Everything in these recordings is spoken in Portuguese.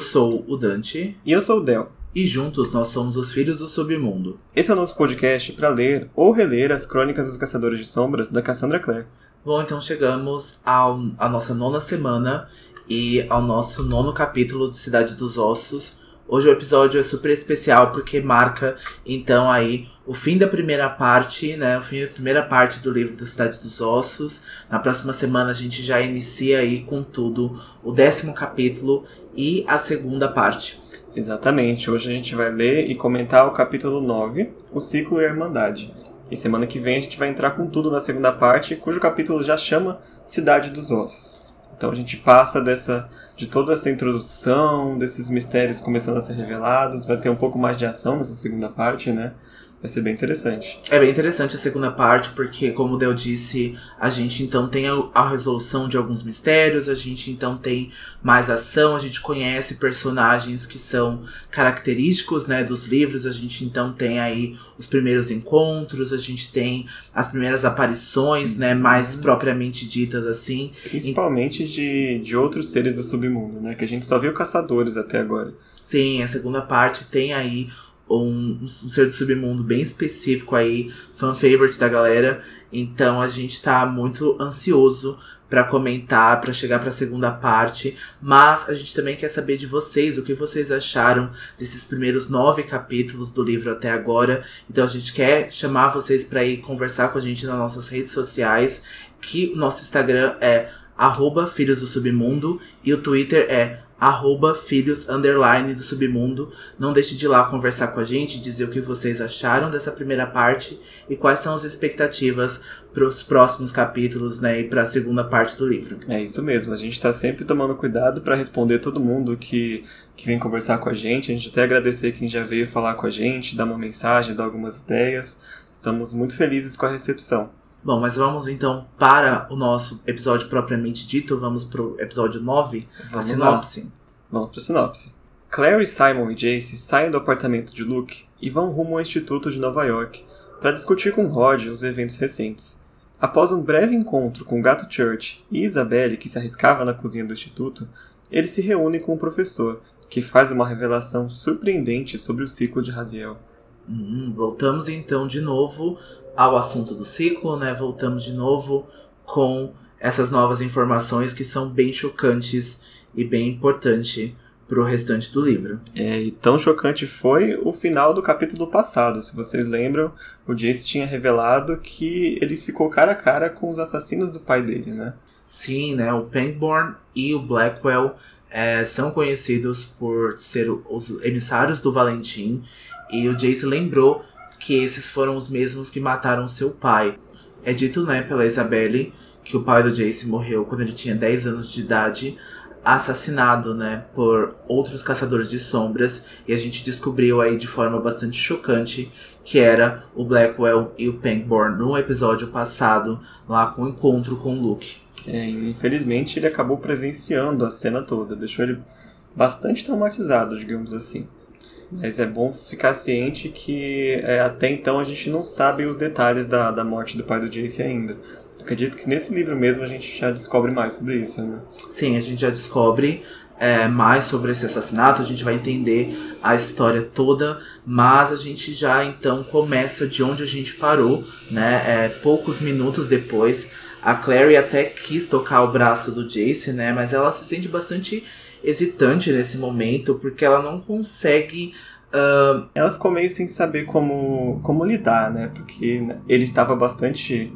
Eu sou o Dante. E eu sou o Del. E juntos nós somos os Filhos do Submundo. Esse é o nosso podcast para ler ou reler as Crônicas dos Caçadores de Sombras da Cassandra Clare. Bom, então chegamos ao, à nossa nona semana e ao nosso nono capítulo de Cidade dos Ossos. Hoje o episódio é super especial porque marca então aí o fim da primeira parte, né? O fim da primeira parte do livro da Cidade dos Ossos. Na próxima semana a gente já inicia aí com tudo o décimo capítulo e a segunda parte. Exatamente. Hoje a gente vai ler e comentar o capítulo 9, o ciclo e a Irmandade. E semana que vem a gente vai entrar com tudo na segunda parte, cujo capítulo já chama Cidade dos Ossos. Então a gente passa dessa de toda essa introdução, desses mistérios começando a ser revelados, vai ter um pouco mais de ação nessa segunda parte, né? Vai ser bem interessante. É bem interessante a segunda parte, porque, como o Del disse, a gente então tem a, resolução de alguns mistérios, a gente então tem mais ação, a gente conhece personagens que são característicos né, dos livros, a gente então tem aí os primeiros encontros, a gente tem as primeiras aparições, né, mais uhum. propriamente ditas assim. Principalmente de, de outros seres do submundo, né? Que a gente só viu caçadores até agora. Sim, a segunda parte tem aí um, um ser do submundo bem específico aí, fan favorite da galera. Então a gente tá muito ansioso para comentar, para chegar para a segunda parte, mas a gente também quer saber de vocês, o que vocês acharam desses primeiros nove capítulos do livro até agora. Então a gente quer chamar vocês para ir conversar com a gente nas nossas redes sociais, que o nosso Instagram é arroba Filhos do Submundo e o Twitter é arroba filhos underline do submundo. Não deixe de ir lá conversar com a gente, dizer o que vocês acharam dessa primeira parte e quais são as expectativas para os próximos capítulos, né, e para a segunda parte do livro. É isso mesmo, a gente está sempre tomando cuidado para responder todo mundo que, que vem conversar com a gente. A gente até agradecer quem já veio falar com a gente, dar uma mensagem, dar algumas ideias. Estamos muito felizes com a recepção. Bom, mas vamos então para o nosso episódio propriamente dito. Vamos para o episódio 9, vamos a sinopse. Lá. Vamos para a sinopse. Claire, Simon e Jace saem do apartamento de Luke e vão rumo ao Instituto de Nova York para discutir com Rod os eventos recentes. Após um breve encontro com o gato Church e Isabelle, que se arriscava na cozinha do instituto, eles se reúnem com o professor, que faz uma revelação surpreendente sobre o ciclo de Raziel. Hum, voltamos então de novo ao assunto do ciclo, né? Voltamos de novo com essas novas informações que são bem chocantes e bem importante para o restante do livro. É, e tão chocante foi o final do capítulo passado. Se vocês lembram, o Jace tinha revelado que ele ficou cara a cara com os assassinos do pai dele, né? Sim, né? O Pangborn e o Blackwell é, são conhecidos por ser os emissários do Valentim. E o Jace lembrou que esses foram os mesmos que mataram seu pai. É dito, né, pela Isabelle que o pai do Jace morreu quando ele tinha 10 anos de idade, assassinado, né, por outros caçadores de sombras, e a gente descobriu aí de forma bastante chocante que era o Blackwell e o Pangborn no episódio passado, lá com o encontro com o Luke. É, infelizmente ele acabou presenciando a cena toda, deixou ele bastante traumatizado, digamos assim. Mas é bom ficar ciente que é, até então a gente não sabe os detalhes da, da morte do pai do Jace ainda. Acredito que nesse livro mesmo a gente já descobre mais sobre isso, né? Sim, a gente já descobre é, mais sobre esse assassinato, a gente vai entender a história toda, mas a gente já então começa de onde a gente parou, né? É, poucos minutos depois, a Clary até quis tocar o braço do Jace, né? Mas ela se sente bastante hesitante nesse momento, porque ela não consegue. Uh... Ela ficou meio sem saber como, como lidar, né? Porque ele estava bastante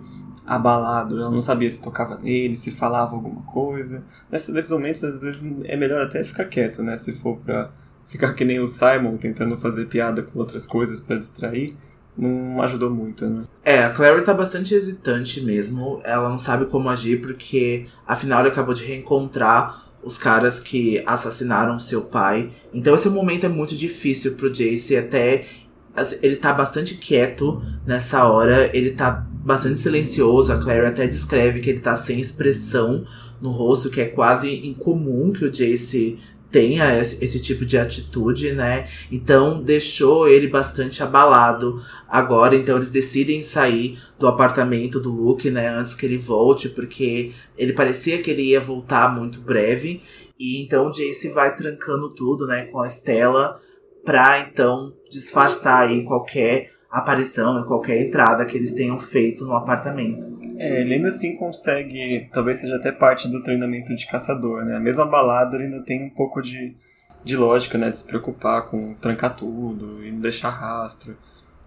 abalado, ela não sabia se tocava nele, se falava alguma coisa. nesses momentos, às vezes, é melhor até ficar quieto, né? Se for pra ficar que nem o Simon tentando fazer piada com outras coisas para distrair, não ajudou muito, né? É, a Clary tá bastante hesitante mesmo. Ela não sabe como agir porque, afinal, ele acabou de reencontrar os caras que assassinaram seu pai. Então esse momento é muito difícil pro Jace até assim, ele tá bastante quieto nessa hora, ele tá bastante silencioso. A Claire até descreve que ele tá sem expressão no rosto, que é quase incomum que o Jace tenha esse, esse, tipo de atitude, né? Então deixou ele bastante abalado agora. Então eles decidem sair do apartamento do Luke, né? Antes que ele volte, porque ele parecia que ele ia voltar muito breve. E então Jace vai trancando tudo, né, com a Estela, pra então disfarçar aí qualquer aparição e qualquer entrada que eles tenham feito no apartamento. É, ele ainda assim consegue, talvez seja até parte do treinamento de caçador, né? A mesma balada ele ainda tem um pouco de, de lógica, né? De se preocupar com trancar tudo e não deixar rastro.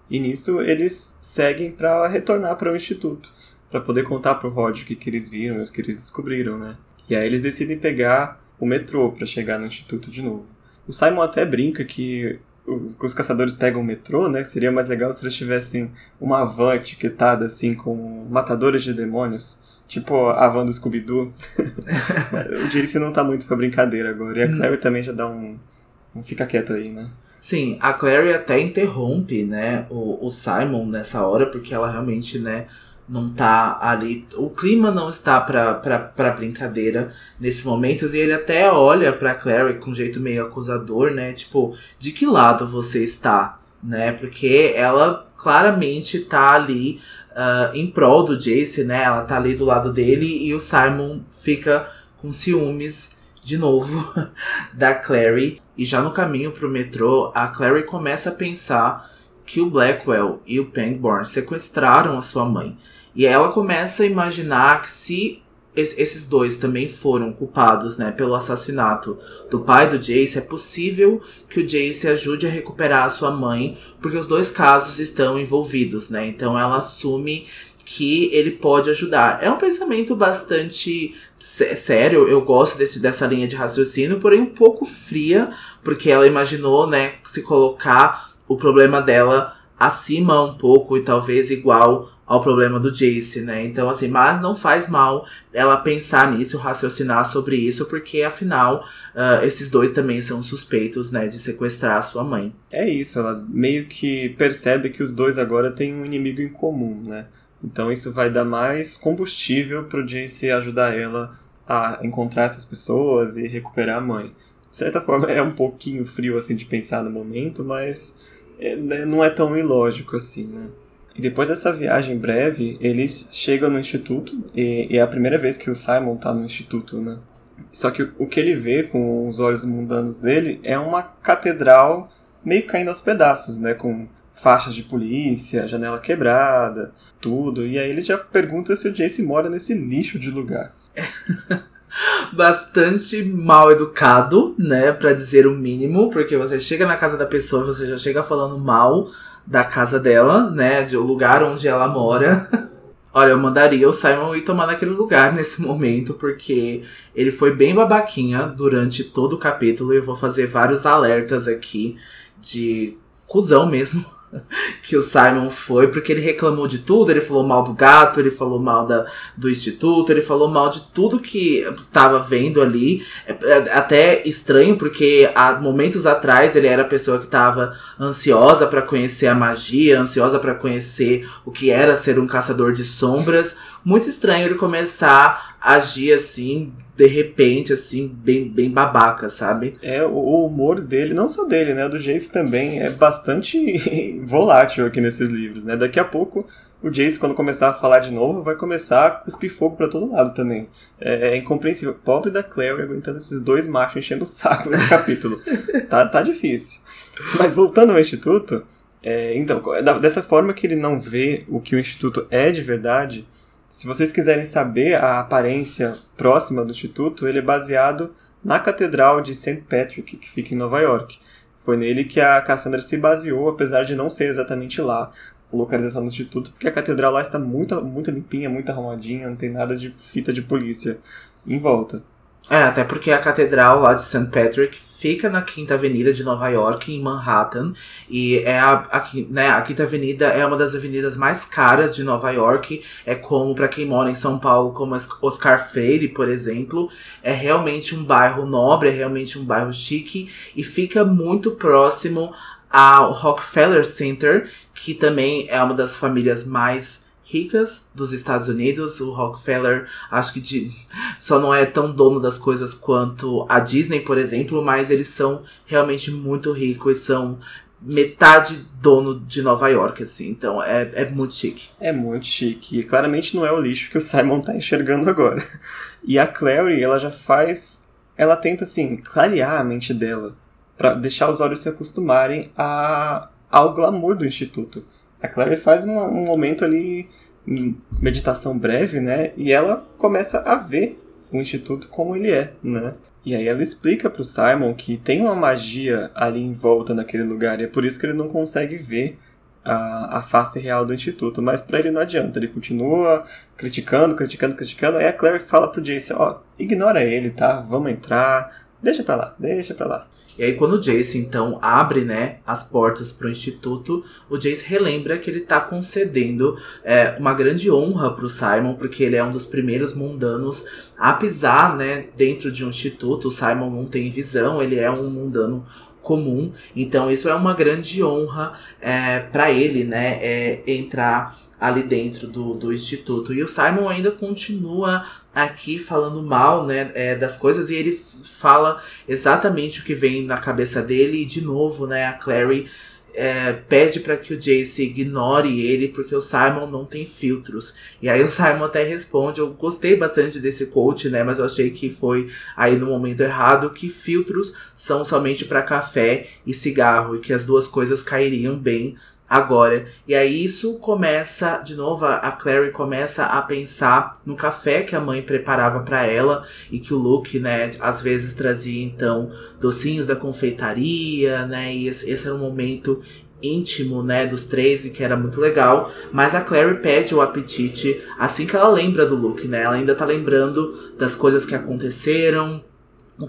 E nisso eles seguem para retornar para o instituto, para poder contar pro Rod o que, que eles viram, o que eles descobriram, né? E aí eles decidem pegar o metrô para chegar no instituto de novo. O Simon até brinca que os caçadores pegam o metrô, né? Seria mais legal se eles tivessem uma van etiquetada assim com matadores de demônios. Tipo a van do Scooby-Doo. o Jace não tá muito pra brincadeira agora. E a hum. Clary também já dá um, um fica quieto aí, né? Sim, a Clary até interrompe, né, o, o Simon nessa hora, porque ela realmente, né, não tá ali. O clima não está pra brincadeira nesses momentos. E ele até olha pra Clary com um jeito meio acusador, né? Tipo, de que lado você está? Né? Porque ela claramente tá ali uh, em prol do Jace, né? Ela tá ali do lado dele e o Simon fica com ciúmes de novo da Clary. E já no caminho pro metrô, a Clary começa a pensar que o Blackwell e o Pangborn sequestraram a sua mãe. E ela começa a imaginar que se esses dois também foram culpados, né, pelo assassinato do pai do Jace, é possível que o Jace ajude a recuperar a sua mãe, porque os dois casos estão envolvidos, né? Então ela assume que ele pode ajudar. É um pensamento bastante sério, eu gosto desse, dessa linha de raciocínio, porém um pouco fria, porque ela imaginou, né, se colocar o problema dela acima um pouco e talvez igual ao problema do Jace, né? Então, assim, mas não faz mal ela pensar nisso, raciocinar sobre isso, porque afinal, uh, esses dois também são suspeitos, né, de sequestrar a sua mãe. É isso, ela meio que percebe que os dois agora têm um inimigo em comum, né? Então isso vai dar mais combustível pro Jace ajudar ela a encontrar essas pessoas e recuperar a mãe. De certa forma é um pouquinho frio assim de pensar no momento, mas é, né, não é tão ilógico assim, né? E depois dessa viagem breve, eles chegam no instituto e, e é a primeira vez que o Simon tá no instituto, né? Só que o que ele vê com os olhos mundanos dele é uma catedral meio caindo aos pedaços, né? Com faixas de polícia, janela quebrada, tudo. E aí ele já pergunta se o Jace mora nesse lixo de lugar. Bastante mal educado, né? Pra dizer o mínimo, porque você chega na casa da pessoa, você já chega falando mal da casa dela, né? Do lugar onde ela mora. Olha, eu mandaria o Simon ir tomar naquele lugar nesse momento, porque ele foi bem babaquinha durante todo o capítulo. E eu vou fazer vários alertas aqui de cuzão mesmo que o Simon foi, porque ele reclamou de tudo, ele falou mal do gato, ele falou mal da, do instituto, ele falou mal de tudo que tava vendo ali. É, é até estranho, porque há momentos atrás ele era a pessoa que tava ansiosa para conhecer a magia, ansiosa para conhecer o que era ser um caçador de sombras. Muito estranho ele começar a agir assim, de repente, assim, bem, bem babaca, sabe? É, o humor dele, não só dele, né? Do Jace também é bastante volátil aqui nesses livros, né? Daqui a pouco o Jace, quando começar a falar de novo, vai começar a cuspir fogo pra todo lado também. É, é incompreensível. Pobre da Claire aguentando esses dois machos enchendo o saco nesse capítulo. tá, tá difícil. Mas voltando ao Instituto, é, então, dessa forma que ele não vê o que o Instituto é de verdade, se vocês quiserem saber a aparência próxima do Instituto, ele é baseado na Catedral de St. Patrick, que fica em Nova York. Foi nele que a Cassandra se baseou, apesar de não ser exatamente lá a localização do Instituto, porque a catedral lá está muito, muito limpinha, muito arrumadinha, não tem nada de fita de polícia em volta. É, até porque a catedral lá de St. Patrick fica na Quinta Avenida de Nova York, em Manhattan. E é a, a, né, a Quinta Avenida é uma das avenidas mais caras de Nova York. É como, para quem mora em São Paulo, como Oscar Freire, por exemplo. É realmente um bairro nobre, é realmente um bairro chique. E fica muito próximo ao Rockefeller Center, que também é uma das famílias mais ricas dos Estados Unidos. O Rockefeller, acho que de, só não é tão dono das coisas quanto a Disney, por exemplo, mas eles são realmente muito ricos e são metade dono de Nova York, assim. Então é, é muito chique. É muito chique. E claramente não é o lixo que o Simon tá enxergando agora. E a Clary, ela já faz ela tenta, assim, clarear a mente dela para deixar os olhos se acostumarem a, ao glamour do Instituto. A Clary faz um, um momento ali, meditação breve, né? E ela começa a ver o Instituto como ele é, né? E aí ela explica pro Simon que tem uma magia ali em volta naquele lugar e é por isso que ele não consegue ver a, a face real do Instituto. Mas para ele não adianta, ele continua criticando, criticando, criticando. Aí a Claire fala pro Jace, ó, ignora ele, tá? Vamos entrar, deixa pra lá, deixa pra lá. E aí quando o Jace então abre, né, as portas para o instituto, o Jace relembra que ele está concedendo é, uma grande honra para o Simon, porque ele é um dos primeiros mundanos a pisar, né, dentro de um instituto. O Simon não tem visão, ele é um mundano comum, então isso é uma grande honra é, para ele, né, é, entrar ali dentro do, do instituto. E o Simon ainda continua aqui falando mal, né, é, das coisas e ele fala exatamente o que vem na cabeça dele e de novo, né, a Clary é, pede para que o Jace ignore ele porque o Simon não tem filtros. E aí o Simon até responde, eu gostei bastante desse quote, né, mas eu achei que foi aí no momento errado que filtros são somente para café e cigarro e que as duas coisas cairiam bem agora. E aí isso começa, de novo, a Clary começa a pensar no café que a mãe preparava para ela e que o Luke, né, às vezes trazia então docinhos da confeitaria, né, e esse, esse era um momento íntimo, né, dos três e que era muito legal, mas a Clary pede o apetite assim que ela lembra do Luke, né? Ela ainda tá lembrando das coisas que aconteceram,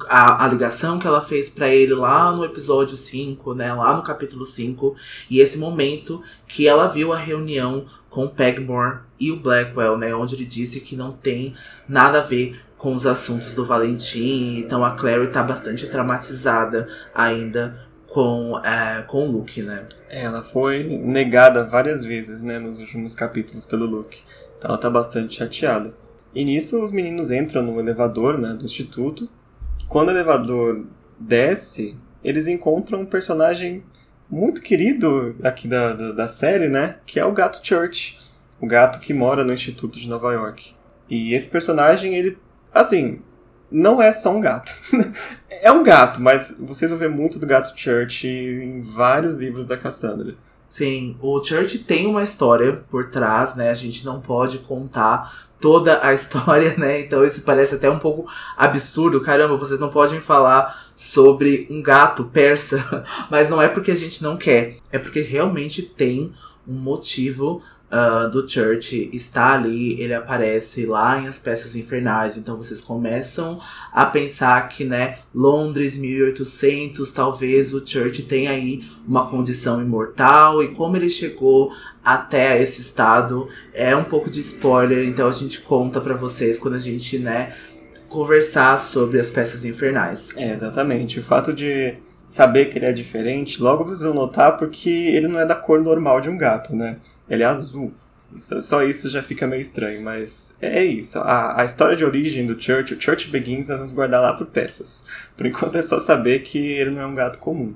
a, a ligação que ela fez para ele lá no episódio 5, né, lá no capítulo 5, e esse momento que ela viu a reunião com Pegmore e o Blackwell, né, onde ele disse que não tem nada a ver com os assuntos do Valentim, então a Clary tá bastante traumatizada ainda com, é, com o Luke, né. É, ela foi negada várias vezes, né, nos últimos capítulos pelo Luke, então ela tá bastante chateada. E nisso os meninos entram no elevador, né, do instituto, quando o elevador desce, eles encontram um personagem muito querido aqui da, da, da, série, né? Que é o gato Church, o gato que mora no Instituto de Nova York. E esse personagem, ele, assim, não é só um gato. é um gato, mas vocês vão ver muito do gato Church em vários livros da Cassandra. Sim, o Church tem uma história por trás, né? A gente não pode contar toda a história, né? Então isso parece até um pouco absurdo. Caramba, vocês não podem falar sobre um gato persa, mas não é porque a gente não quer, é porque realmente tem um motivo uh, do Church está ali, ele aparece lá em As Peças Infernais, então vocês começam a pensar que, né, Londres 1800, talvez o Church tenha aí uma condição imortal e como ele chegou até esse estado é um pouco de spoiler, então a gente conta para vocês quando a gente, né, conversar sobre As Peças Infernais. É, exatamente. O fato de saber que ele é diferente, logo vocês vão notar porque ele não é da cor normal de um gato, né? Ele é azul. Só isso já fica meio estranho, mas é isso. A, a história de origem do Church, o Church Begins, nós vamos guardar lá por peças. Por enquanto é só saber que ele não é um gato comum.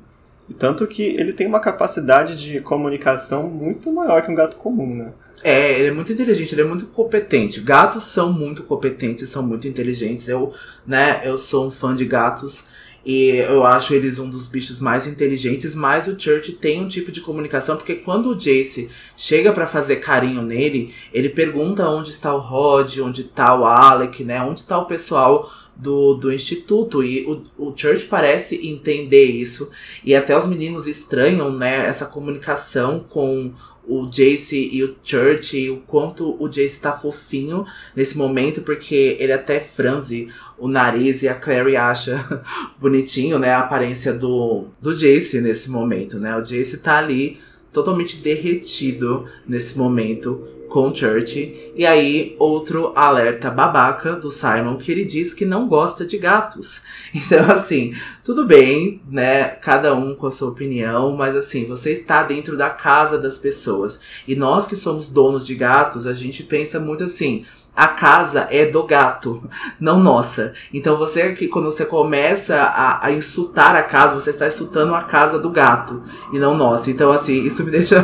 E tanto que ele tem uma capacidade de comunicação muito maior que um gato comum, né? É, ele é muito inteligente, ele é muito competente. Gatos são muito competentes, são muito inteligentes. Eu, né, eu sou um fã de gatos. E eu acho eles um dos bichos mais inteligentes, mas o Church tem um tipo de comunicação, porque quando o Jace chega para fazer carinho nele, ele pergunta onde está o Rod, onde está o Alec, né? Onde está o pessoal do, do instituto. E o, o Church parece entender isso. E até os meninos estranham, né, essa comunicação com o Jace e o Church e o quanto o Jace tá fofinho nesse momento, porque ele até franze o nariz e a Clary acha bonitinho, né, a aparência do, do Jace nesse momento, né? O Jace tá ali totalmente derretido nesse momento com Church. E aí, outro alerta babaca do Simon, que ele diz que não gosta de gatos. Então, assim, tudo bem, né? Cada um com a sua opinião, mas assim, você está dentro da casa das pessoas. E nós que somos donos de gatos, a gente pensa muito assim a casa é do gato, não nossa. Então você que quando você começa a, a, insultar a casa, você está insultando a casa do gato e não nossa. Então assim, isso me deixa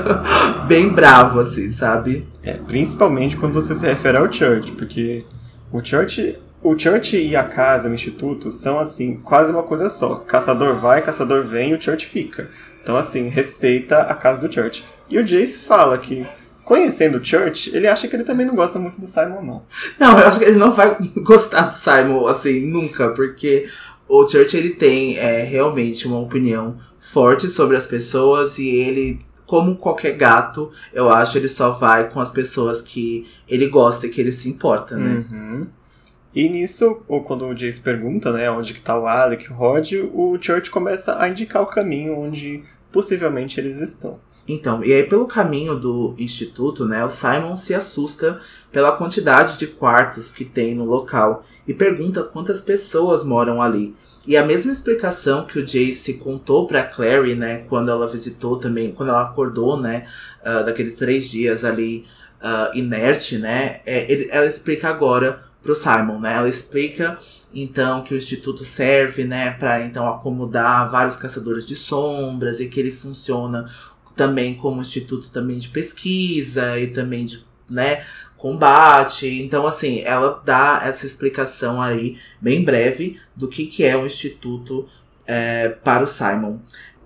bem bravo assim, sabe? É, principalmente quando você se refere ao Church, porque o Church o Church e a casa, o instituto, são assim, quase uma coisa só. Caçador vai, caçador vem o Church fica. Então, assim, respeita a casa do Church. E o Jace fala que, conhecendo o Church, ele acha que ele também não gosta muito do Simon, não. Não, eu acho que ele não vai gostar do Simon, assim, nunca, porque o Church ele tem é, realmente uma opinião forte sobre as pessoas e ele como qualquer gato, eu acho ele só vai com as pessoas que ele gosta e que ele se importa, né? Uhum. E nisso, ou quando o Jace pergunta, né, onde que tá o Alec, o Rod, o Church começa a indicar o caminho onde possivelmente eles estão. Então, e aí pelo caminho do instituto, né, o Simon se assusta pela quantidade de quartos que tem no local e pergunta quantas pessoas moram ali. E a mesma explicação que o Jace contou para Clary, né, quando ela visitou também, quando ela acordou, né, uh, daqueles três dias ali uh, inerte, né, é, ele, ela explica agora pro Simon, né? Ela explica então que o instituto serve, né, para então acomodar vários caçadores de sombras e que ele funciona também como instituto também de pesquisa e também de, né, combate. Então assim, ela dá essa explicação aí bem breve do que que é o instituto é, para o Simon.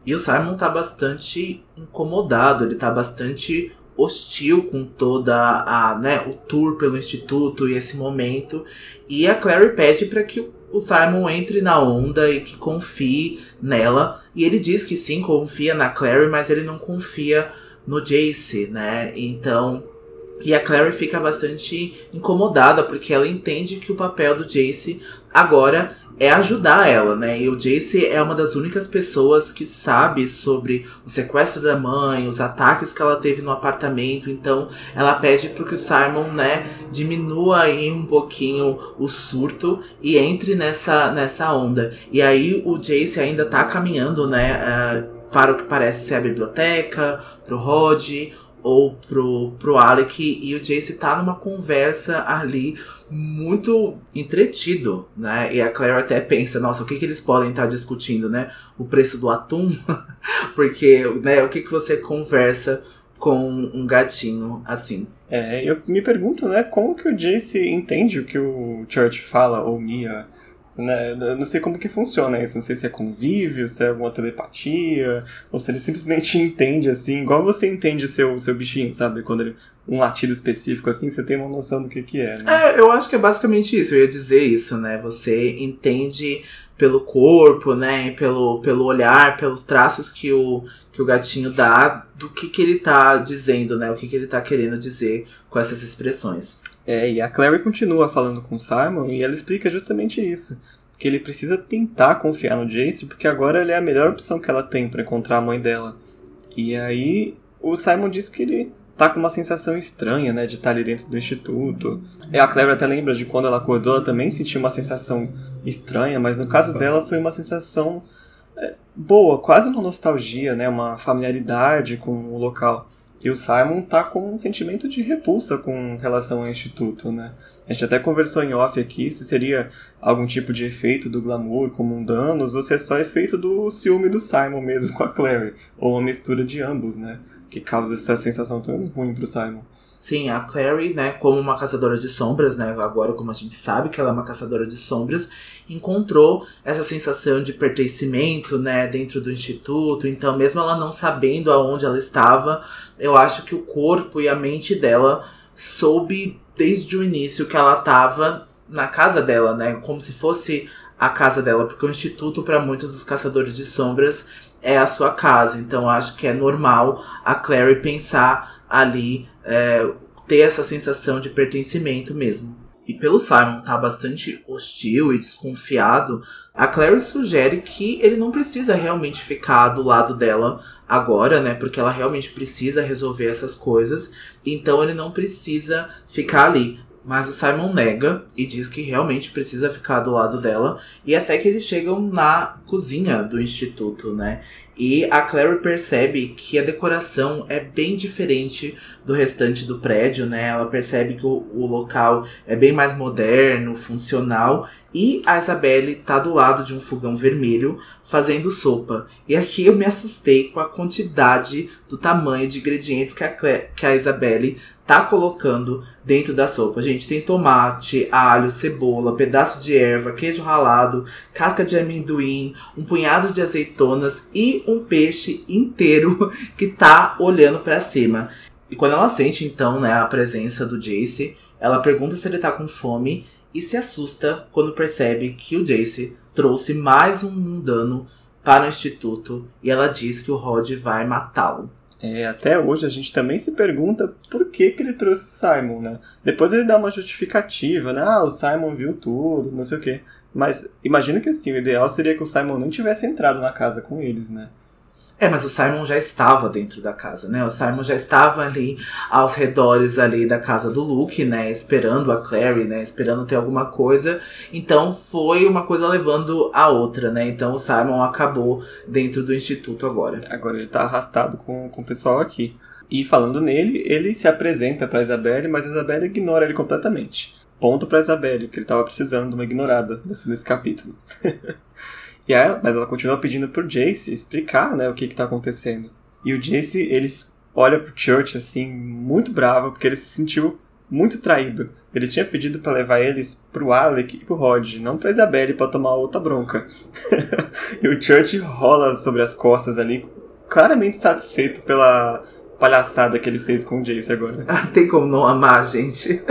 E o Simon tá bastante incomodado, ele tá bastante hostil com toda a, né, o tour pelo instituto e esse momento. E a Clary pede para que o Simon entre na onda e que confie nela. E ele diz que sim, confia na Clary, mas ele não confia no Jace, né? Então, e a Clary fica bastante incomodada porque ela entende que o papel do Jace agora é ajudar ela, né? E o Jace é uma das únicas pessoas que sabe sobre o sequestro da mãe, os ataques que ela teve no apartamento. Então, ela pede para que o Simon, né, diminua aí um pouquinho o surto e entre nessa nessa onda. E aí o Jace ainda tá caminhando, né, uh, para o que parece ser a biblioteca, pro Rod ou pro, pro Alec e o Jace tá numa conversa ali muito entretido, né? E a Claire até pensa, nossa, o que, que eles podem estar tá discutindo, né? O preço do atum? Porque, né, o que, que você conversa com um gatinho assim? É, eu me pergunto, né, como que o Jace entende o que o Church fala, ou Mia? Eu não sei como que funciona isso, não sei se é convívio, se é alguma telepatia, ou se ele simplesmente entende assim, igual você entende o seu, seu bichinho, sabe? Quando ele. Um latido específico assim, você tem uma noção do que, que é, né? É, eu acho que é basicamente isso, eu ia dizer isso, né? Você entende pelo corpo, né? Pelo, pelo olhar, pelos traços que o, que o gatinho dá do que, que ele tá dizendo, né? O que, que ele tá querendo dizer com essas expressões. É, e a Clary continua falando com o Simon e ela explica justamente isso. Que ele precisa tentar confiar no Jace, porque agora ele é a melhor opção que ela tem para encontrar a mãe dela. E aí o Simon diz que ele tá com uma sensação estranha, né, de estar tá ali dentro do instituto. E a Clary até lembra de quando ela acordou, ela também sentiu uma sensação estranha, mas no caso dela foi uma sensação é, boa, quase uma nostalgia, né, uma familiaridade com o local. E o Simon tá com um sentimento de repulsa com relação ao Instituto, né? A gente até conversou em off aqui se seria algum tipo de efeito do glamour como um danos ou se é só efeito do ciúme do Simon mesmo com a Clary, ou uma mistura de ambos, né? Que causa essa sensação tão ruim pro Simon. Sim, a Clary, né, como uma caçadora de sombras, né, agora como a gente sabe que ela é uma caçadora de sombras, encontrou essa sensação de pertencimento, né, dentro do instituto. Então, mesmo ela não sabendo aonde ela estava, eu acho que o corpo e a mente dela soube desde o início que ela estava na casa dela, né, como se fosse a casa dela, porque o instituto para muitos dos caçadores de sombras é a sua casa. Então, acho que é normal a Clary pensar ali é, ter essa sensação de pertencimento mesmo. E pelo Simon estar tá bastante hostil e desconfiado, a Clary sugere que ele não precisa realmente ficar do lado dela agora, né? Porque ela realmente precisa resolver essas coisas. Então ele não precisa ficar ali. Mas o Simon nega e diz que realmente precisa ficar do lado dela. E até que eles chegam na cozinha do instituto, né? E a Clary percebe que a decoração é bem diferente do restante do prédio, né? Ela percebe que o, o local é bem mais moderno, funcional. E a Isabelle tá do lado de um fogão vermelho fazendo sopa. E aqui eu me assustei com a quantidade do tamanho de ingredientes que a, que a Isabelle tá colocando dentro da sopa. Gente, tem tomate, alho, cebola, pedaço de erva, queijo ralado, casca de amendoim, um punhado de azeitonas e um peixe inteiro que tá olhando para cima. E quando ela sente então, né, a presença do Jace, ela pergunta se ele tá com fome e se assusta quando percebe que o Jace trouxe mais um mundano para o instituto e ela diz que o Rod vai matá-lo. É, até hoje a gente também se pergunta por que, que ele trouxe o Simon, né? Depois ele dá uma justificativa, né? Ah, o Simon viu tudo, não sei o quê. Mas imagina que assim, o ideal seria que o Simon não tivesse entrado na casa com eles, né? É, mas o Simon já estava dentro da casa, né? O Simon já estava ali aos redores ali da casa do Luke, né? Esperando a Clary, né? Esperando ter alguma coisa. Então foi uma coisa levando a outra, né? Então o Simon acabou dentro do instituto agora. Agora ele tá arrastado com, com o pessoal aqui. E falando nele, ele se apresenta para Isabelle, mas a Isabelle ignora ele completamente. Ponto para Isabelle, que ele tava precisando de uma ignorada nesse, nesse capítulo. E ela, mas ela continua pedindo pro Jace explicar, né, o que que tá acontecendo. E o Jace, ele olha pro Church, assim, muito bravo, porque ele se sentiu muito traído. Ele tinha pedido para levar eles pro Alec e pro Rod, não pra Isabelle pra tomar outra bronca. e o Church rola sobre as costas ali, claramente satisfeito pela palhaçada que ele fez com o Jace agora. Tem como não amar, gente.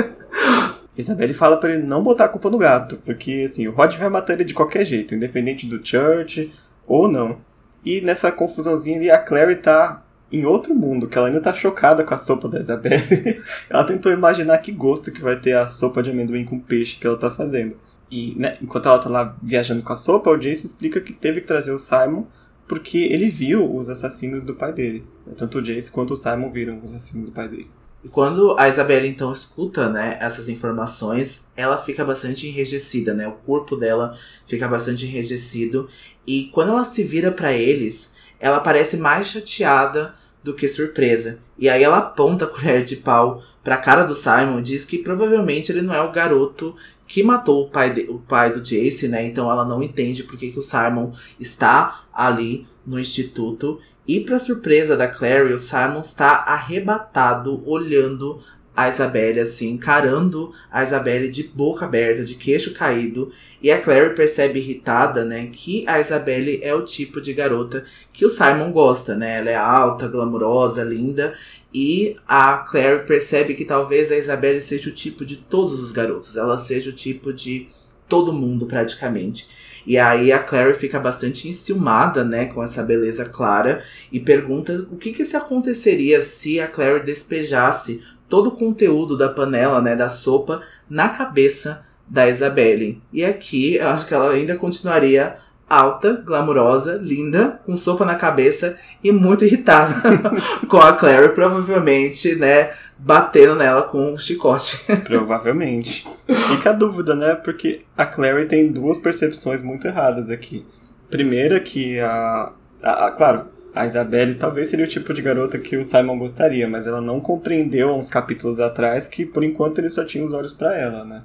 Isabelle fala para ele não botar a culpa no gato, porque assim, o Rod vai matar ele de qualquer jeito, independente do Church ou não. E nessa confusãozinha ali, a Clary tá em outro mundo, que ela ainda tá chocada com a sopa da Isabelle. ela tentou imaginar que gosto que vai ter a sopa de amendoim com peixe que ela tá fazendo. E né, enquanto ela tá lá viajando com a sopa, o Jace explica que teve que trazer o Simon porque ele viu os assassinos do pai dele. Tanto o Jace quanto o Simon viram os assassinos do pai dele. E quando a Isabelle então escuta, né, essas informações, ela fica bastante enrijecida, né? O corpo dela fica bastante enrijecido e quando ela se vira para eles, ela parece mais chateada do que surpresa. E aí ela aponta a colher de pau pra cara do Simon e diz que provavelmente ele não é o garoto que matou o pai, de, o pai do Jace, né? Então ela não entende por que, que o Simon está ali no instituto. E para surpresa da Clary, o Simon está arrebatado olhando a Isabelle assim, encarando a Isabelle de boca aberta, de queixo caído, e a Clary percebe irritada, né, que a Isabelle é o tipo de garota que o Simon gosta, né? Ela é alta, glamurosa, linda, e a Clary percebe que talvez a Isabelle seja o tipo de todos os garotos, ela seja o tipo de todo mundo praticamente. E aí a Clary fica bastante enciumada, né, com essa beleza clara e pergunta o que que se aconteceria se a Clary despejasse todo o conteúdo da panela, né, da sopa na cabeça da Isabelle. E aqui eu acho que ela ainda continuaria alta, glamurosa, linda, com sopa na cabeça e muito irritada com a Clary, provavelmente, né, batendo nela com um chicote. Provavelmente. Fica a dúvida, né? Porque a Clary tem duas percepções muito erradas aqui. Primeira que a, a, a claro, a Isabelle talvez seria o tipo de garota que o Simon gostaria, mas ela não compreendeu uns capítulos atrás que por enquanto ele só tinha os olhos para ela, né?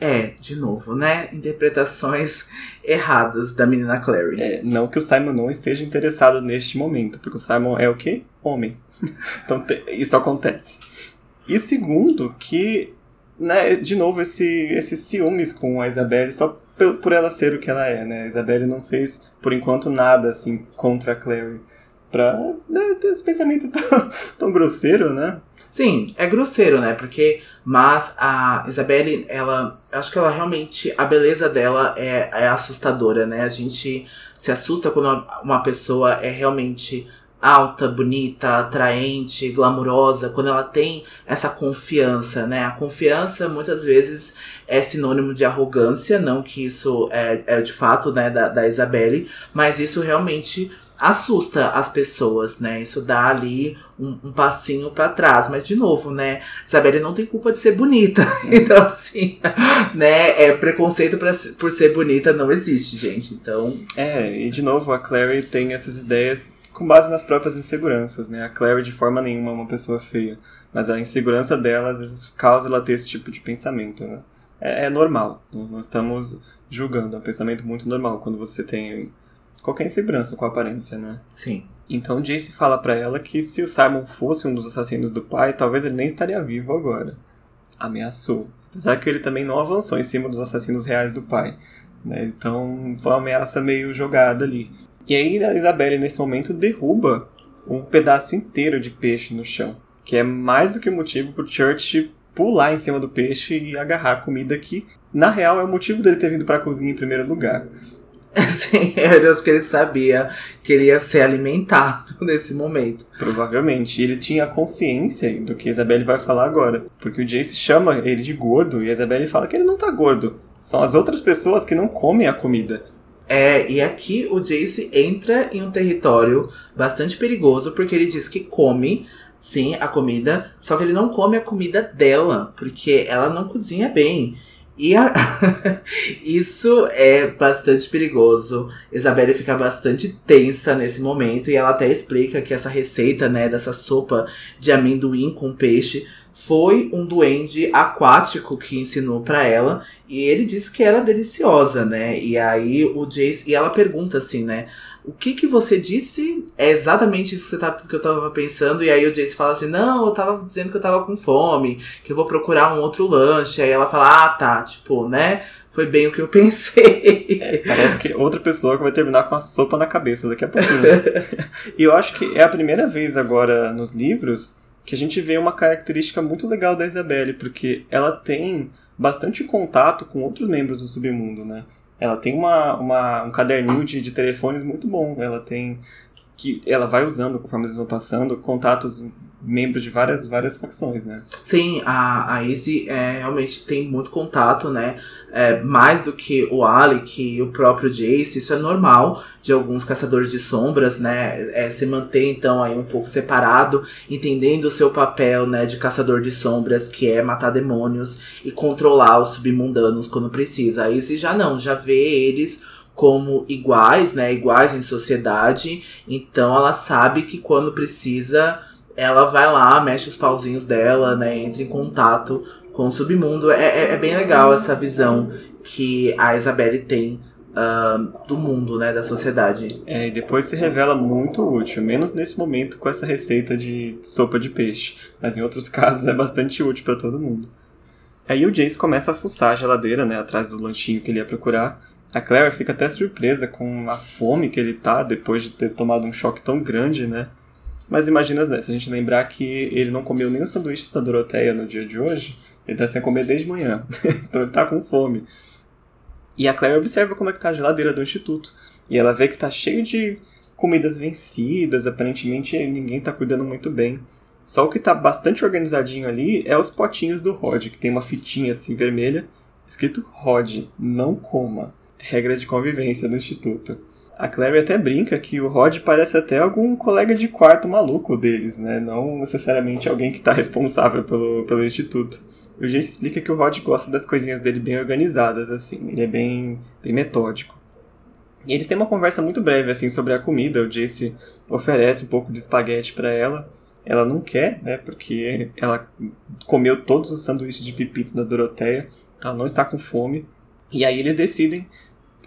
É, de novo, né? Interpretações erradas da menina Clary. É, não que o Simon não esteja interessado neste momento, porque o Simon é o quê? Homem. então isso acontece. E segundo, que, né, de novo, esse, esses ciúmes com a Isabelle só por ela ser o que ela é, né? A Isabelle não fez, por enquanto, nada, assim, contra a Clary. Pra né, ter esse pensamento tão, tão grosseiro, né? Sim, é grosseiro, né? Porque. Mas a Isabelle, ela. Acho que ela realmente. A beleza dela é, é assustadora, né? A gente se assusta quando uma pessoa é realmente alta, bonita, atraente, glamurosa, quando ela tem essa confiança, né? A confiança muitas vezes é sinônimo de arrogância, não que isso é, é de fato, né, da, da Isabelle, mas isso realmente assusta as pessoas, né? Isso dá ali um, um passinho para trás. Mas, de novo, né? Isabelle não tem culpa de ser bonita. então, assim, né? É, preconceito pra, por ser bonita não existe, gente. Então. É, e de novo, a Clary tem essas ideias com base nas próprias inseguranças, né? A Clary de forma nenhuma é uma pessoa feia. Mas a insegurança dela às vezes causa ela ter esse tipo de pensamento, né? É, é normal. Não estamos julgando. É um pensamento muito normal quando você tem qualquer insegurança com a aparência, né? Sim. Então Jace fala para ela que se o Simon fosse um dos assassinos do pai, talvez ele nem estaria vivo agora. Ameaçou. Apesar que ele também não avançou em cima dos assassinos reais do pai. Né? Então foi uma ameaça meio jogada ali. E aí a Isabelle, nesse momento, derruba um pedaço inteiro de peixe no chão. Que é mais do que motivo pro Church pular em cima do peixe e agarrar a comida que, na real, é o motivo dele ter vindo pra cozinha em primeiro lugar. Sim, eu acho que ele sabia que ele ia ser alimentado nesse momento. Provavelmente. Ele tinha consciência do que a Isabelle vai falar agora. Porque o Jace chama ele de gordo e a Isabelle fala que ele não tá gordo. São as outras pessoas que não comem a comida. É, e aqui o Jace entra em um território bastante perigoso porque ele diz que come sim a comida, só que ele não come a comida dela, porque ela não cozinha bem. E a... isso é bastante perigoso. Isabelle fica bastante tensa nesse momento e ela até explica que essa receita, né, dessa sopa de amendoim com peixe foi um duende aquático que ensinou para ela e ele disse que era deliciosa, né? E aí o Jace e ela pergunta assim, né? O que que você disse? É exatamente isso que, você tá, que eu tava pensando. E aí o Jace fala assim: Não, eu tava dizendo que eu tava com fome, que eu vou procurar um outro lanche. Aí ela fala: Ah, tá, tipo, né? Foi bem o que eu pensei. É, parece que outra pessoa que vai terminar com a sopa na cabeça daqui a pouquinho. e eu acho que é a primeira vez agora nos livros que a gente vê uma característica muito legal da Isabelle, porque ela tem bastante contato com outros membros do submundo, né? Ela tem uma, uma um caderninho de, de telefones muito bom. Ela tem que ela vai usando conforme eles vão passando contatos membros de várias, várias facções, né? Sim, a, a Izzy é, realmente tem muito contato, né? É, mais do que o Alec e o próprio Jace, isso é normal de alguns caçadores de sombras, né? É, se manter então aí um pouco separado, entendendo o seu papel, né, de caçador de sombras, que é matar demônios e controlar os submundanos quando precisa. A Izzy já não, já vê eles como iguais, né? Iguais em sociedade. Então ela sabe que quando precisa ela vai lá, mexe os pauzinhos dela, né? Entra em contato com o submundo. É, é, é bem legal essa visão que a Isabelle tem uh, do mundo, né? Da sociedade. É, e depois se revela muito útil, menos nesse momento com essa receita de sopa de peixe. Mas em outros casos é bastante útil para todo mundo. Aí o Jace começa a fuçar a geladeira, né? Atrás do lanchinho que ele ia procurar. A Claire fica até surpresa com a fome que ele tá depois de ter tomado um choque tão grande, né? Mas imagina, né, se a gente lembrar que ele não comeu nem o sanduíche da Doroteia no dia de hoje, ele tá sem comer desde manhã. então ele tá com fome. E a Claire observa como é que tá a geladeira do instituto. E ela vê que tá cheio de comidas vencidas, aparentemente ninguém tá cuidando muito bem. Só o que tá bastante organizadinho ali é os potinhos do Rod, que tem uma fitinha assim vermelha, escrito Rod, não coma. Regra de convivência do instituto. A Clary até brinca que o Rod parece até algum colega de quarto maluco deles, né? Não necessariamente alguém que está responsável pelo, pelo instituto. O Jace explica que o Rod gosta das coisinhas dele bem organizadas, assim. Ele é bem, bem metódico. E eles têm uma conversa muito breve, assim, sobre a comida. O Jace oferece um pouco de espaguete para ela. Ela não quer, né? Porque ela comeu todos os sanduíches de pepito da Doroteia. Ela não está com fome. E aí eles decidem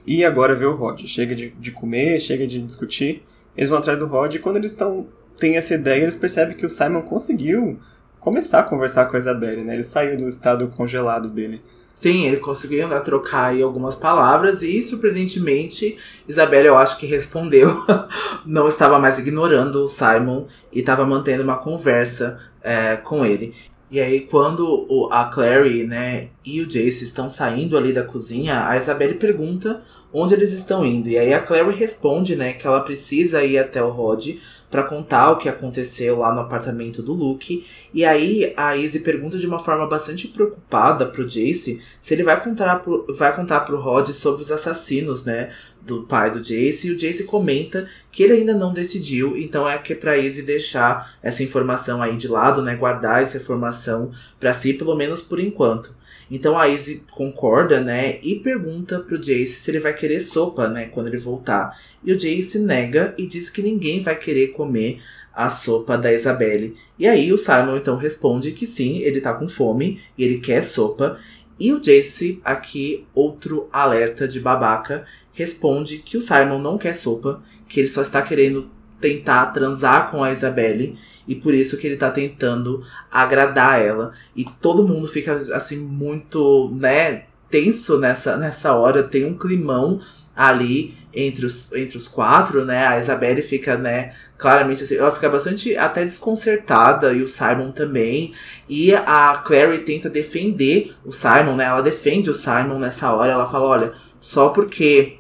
e agora ver o Rod. Chega de, de comer, chega de discutir. Eles vão atrás do Rod e quando eles estão têm essa ideia, eles percebem que o Simon conseguiu começar a conversar com a Isabelle, né? Ele saiu do estado congelado dele. Sim, ele conseguiu né, trocar aí algumas palavras e, surpreendentemente, Isabelle, eu acho que respondeu. Não estava mais ignorando o Simon e estava mantendo uma conversa é, com ele. E aí, quando o, a Clary, né, e o Jace estão saindo ali da cozinha, a Isabelle pergunta onde eles estão indo. E aí a Clary responde, né, que ela precisa ir até o Rod para contar o que aconteceu lá no apartamento do Luke. E aí a Izzy pergunta de uma forma bastante preocupada pro Jace se ele vai contar pro, vai contar pro Rod sobre os assassinos, né, do pai do Jace. E o Jace comenta que ele ainda não decidiu, então é que pra Izzy deixar essa informação aí de lado, né, guardar essa informação para si, pelo menos por enquanto. Então a Izzy concorda, né, e pergunta pro Jace se ele vai querer sopa, né, quando ele voltar. E o Jace nega e diz que ninguém vai querer comer a sopa da Isabelle. E aí o Simon então responde que sim, ele tá com fome e ele quer sopa. E o Jace, aqui, outro alerta de babaca, responde que o Simon não quer sopa, que ele só está querendo tentar transar com a Isabelle e por isso que ele tá tentando agradar ela. E todo mundo fica assim muito, né, tenso nessa nessa hora, tem um climão ali entre os, entre os quatro, né? A Isabelle fica, né, claramente assim, ela fica bastante até desconcertada e o Simon também. E a Clary tenta defender o Simon, né? Ela defende o Simon nessa hora, ela fala, olha, só porque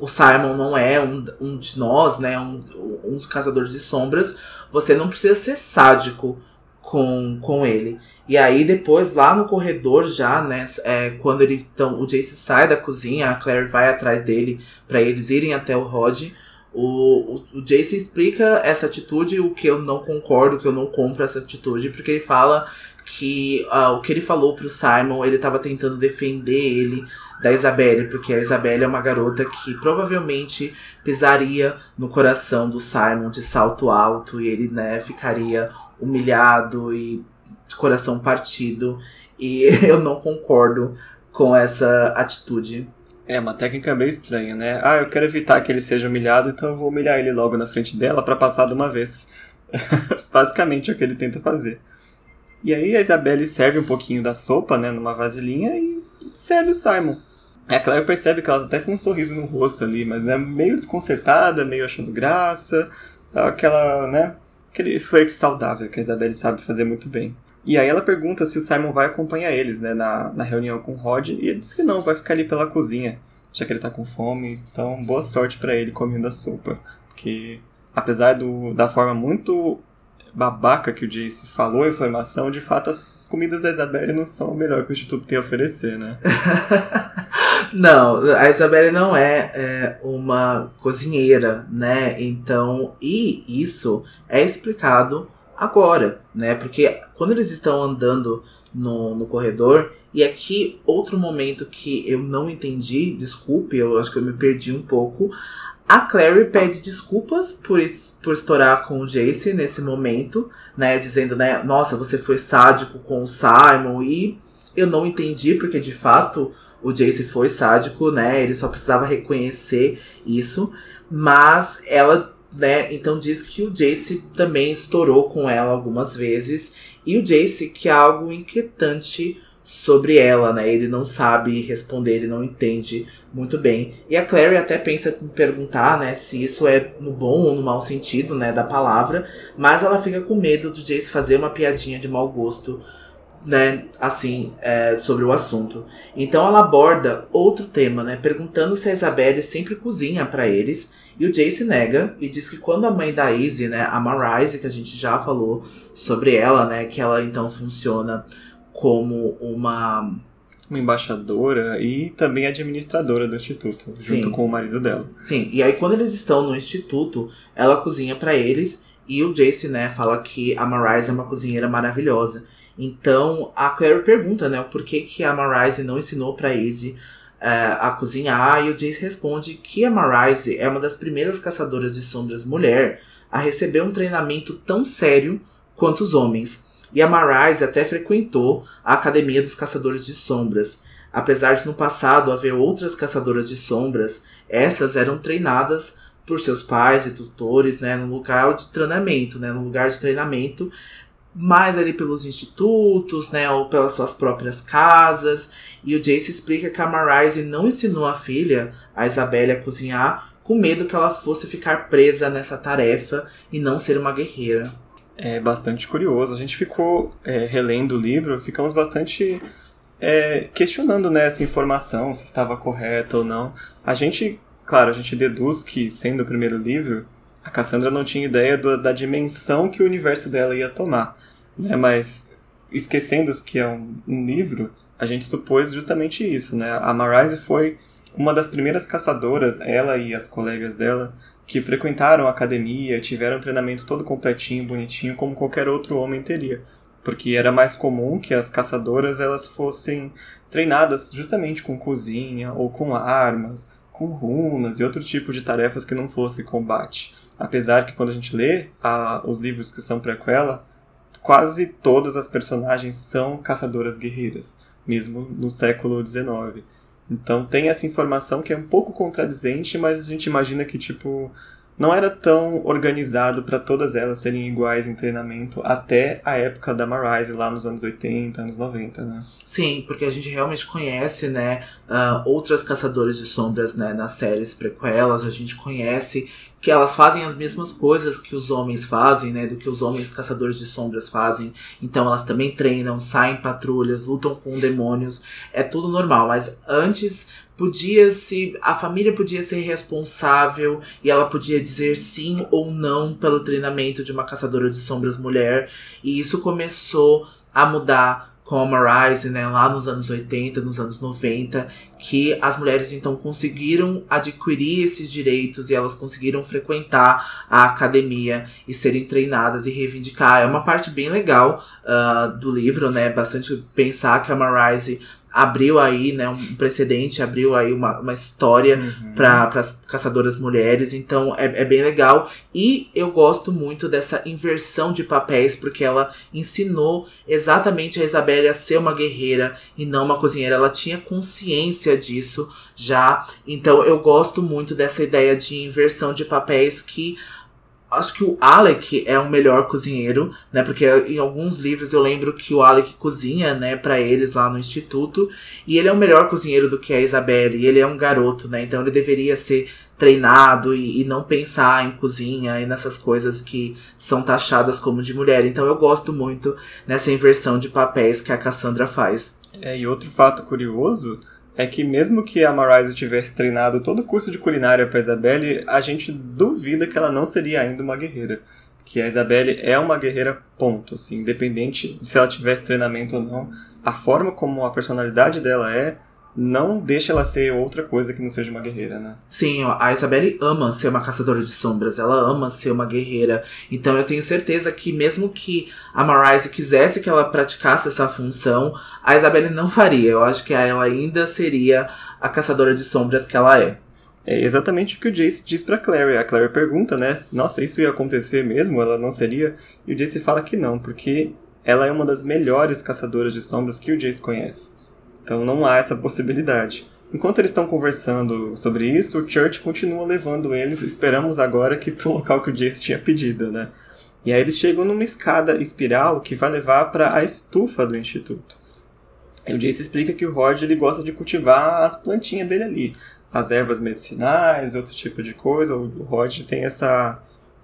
o Simon não é um, um de nós, né? Um, um dos caçadores de sombras. Você não precisa ser sádico com, com ele. E aí depois lá no corredor já, né, é, quando ele então o Jace sai da cozinha, a Claire vai atrás dele para eles irem até o Rod. O, o, o Jace explica essa atitude, o que eu não concordo, que eu não compro essa atitude, porque ele fala que uh, o que ele falou pro Simon, ele tava tentando defender ele da Isabelle, porque a Isabelle é uma garota que provavelmente pisaria no coração do Simon de salto alto e ele, né, ficaria humilhado e de coração partido. E eu não concordo com essa atitude. É uma técnica meio estranha, né? Ah, eu quero evitar que ele seja humilhado, então eu vou humilhar ele logo na frente dela para passar de uma vez. Basicamente é o que ele tenta fazer. E aí a Isabelle serve um pouquinho da sopa, né, numa vasilhinha e serve o Simon. É, a Claire percebe que ela tá até com um sorriso no rosto ali, mas é meio desconcertada, meio achando graça, tá aquela, né, aquele flirt saudável que a Isabelle sabe fazer muito bem. E aí ela pergunta se o Simon vai acompanhar eles, né, na, na reunião com o Rod, e ele diz que não, vai ficar ali pela cozinha, já que ele tá com fome, então boa sorte para ele comendo a sopa, porque apesar do, da forma muito babaca que o Jace falou a informação, de fato as comidas da Isabelle não são o melhor que o Instituto tem a oferecer, né? não, a Isabelle não é, é, uma cozinheira, né? Então, e isso é explicado agora, né? Porque quando eles estão andando no, no corredor, e aqui outro momento que eu não entendi, desculpe, eu acho que eu me perdi um pouco. A Clary pede desculpas por, por estourar com o Jace nesse momento, né? Dizendo, né, nossa, você foi sádico com o Simon e eu não entendi porque de fato o Jace foi sádico, né? Ele só precisava reconhecer isso, mas ela, né, então diz que o Jace também estourou com ela algumas vezes e o Jace que é algo inquietante sobre ela, né? Ele não sabe responder, ele não entende muito bem. E a Clary até pensa em perguntar, né, se isso é no bom ou no mau sentido, né, da palavra, mas ela fica com medo do Jace fazer uma piadinha de mau gosto, né, assim, é, sobre o assunto. Então ela aborda outro tema, né, perguntando se a Isabelle sempre cozinha para eles. E o Jace nega e diz que quando a mãe da Izzy, né, a Marise, que a gente já falou sobre ela, né, que ela então funciona como uma uma embaixadora e também administradora do instituto, junto Sim. com o marido dela. Sim, e aí quando eles estão no instituto, ela cozinha para eles e o Jace, né, fala que a Marise é uma cozinheira maravilhosa. Então a Claire pergunta, né, por que, que a Marise não ensinou para Izzy uh, a cozinhar e o Jace responde que a Marise é uma das primeiras caçadoras de sombras mulher a receber um treinamento tão sério quanto os homens. E a Marise até frequentou a Academia dos Caçadores de Sombras. Apesar de no passado haver outras caçadoras de sombras, essas eram treinadas por seus pais e tutores, né, no lugar de treinamento, né, no lugar de treinamento, mais ali pelos institutos, né, ou pelas suas próprias casas. E o Jace explica que a Marise não ensinou a filha, a Isabelle, a cozinhar, com medo que ela fosse ficar presa nessa tarefa e não ser uma guerreira é bastante curioso. A gente ficou é, relendo o livro, ficamos bastante é, questionando né, essa informação, se estava correta ou não. A gente, claro, a gente deduz que, sendo o primeiro livro, a Cassandra não tinha ideia do, da dimensão que o universo dela ia tomar. Né? Mas, esquecendo que é um, um livro, a gente supôs justamente isso. Né? A Marise foi uma das primeiras caçadoras, ela e as colegas dela, que frequentaram a academia, tiveram um treinamento todo completinho, bonitinho, como qualquer outro homem teria porque era mais comum que as caçadoras elas fossem treinadas justamente com cozinha ou com armas, com runas e outro tipo de tarefas que não fosse combate. Apesar que quando a gente lê a, os livros que são prequela, quase todas as personagens são caçadoras guerreiras, mesmo no século XIX. Então tem essa informação que é um pouco contradizente, mas a gente imagina que tipo não era tão organizado para todas elas serem iguais em treinamento até a época da Marise, lá nos anos 80, anos 90, né? Sim, porque a gente realmente conhece, né, uh, outras caçadoras de sombras, né, nas séries prequelas, a gente conhece que elas fazem as mesmas coisas que os homens fazem, né, do que os homens caçadores de sombras fazem. Então elas também treinam, saem patrulhas, lutam com demônios, é tudo normal, mas antes podia se a família podia ser responsável e ela podia dizer sim ou não pelo treinamento de uma caçadora de sombras mulher e isso começou a mudar com a Marise, né, lá nos anos 80, nos anos 90, que as mulheres então conseguiram adquirir esses direitos e elas conseguiram frequentar a academia e serem treinadas e reivindicar. É uma parte bem legal uh, do livro, né, bastante pensar que a Marise abriu aí, né, um precedente, abriu aí uma, uma história uhum. para as caçadoras mulheres, então é, é bem legal. E eu gosto muito dessa inversão de papéis, porque ela ensinou exatamente a Isabelle a ser uma guerreira e não uma cozinheira. Ela tinha consciência disso já, então eu gosto muito dessa ideia de inversão de papéis que acho que o Alec é o melhor cozinheiro, né? Porque em alguns livros eu lembro que o Alec cozinha, né, para eles lá no instituto, e ele é o melhor cozinheiro do que a Isabelle, e ele é um garoto, né? Então ele deveria ser treinado e, e, não pensar em cozinha e nessas coisas que são taxadas como de mulher. Então eu gosto muito nessa inversão de papéis que a Cassandra faz. É, e outro fato curioso é que mesmo que a Marise tivesse treinado todo o curso de culinária para Isabelle, a gente duvida que ela não seria ainda uma guerreira. Que a Isabelle é uma guerreira, ponto. Assim, independente de se ela tivesse treinamento ou não, a forma como a personalidade dela é, não deixa ela ser outra coisa que não seja uma guerreira, né? Sim, ó, a Isabelle ama ser uma caçadora de sombras, ela ama ser uma guerreira. Então eu tenho certeza que mesmo que a Marise quisesse que ela praticasse essa função, a Isabelle não faria. Eu acho que ela ainda seria a caçadora de sombras que ela é. É exatamente o que o Jace diz pra Clary. A Clary pergunta, né? Nossa, isso ia acontecer mesmo? Ela não seria? E o Jace fala que não, porque ela é uma das melhores caçadoras de sombras que o Jace conhece. Então não há essa possibilidade. Enquanto eles estão conversando sobre isso, o Church continua levando eles, esperamos agora que para o local que o Jace tinha pedido, né? E aí eles chegam numa escada espiral que vai levar para a estufa do instituto. E o Jace explica que o Rod ele gosta de cultivar as plantinhas dele ali, as ervas medicinais, outro tipo de coisa. O Rod tem essa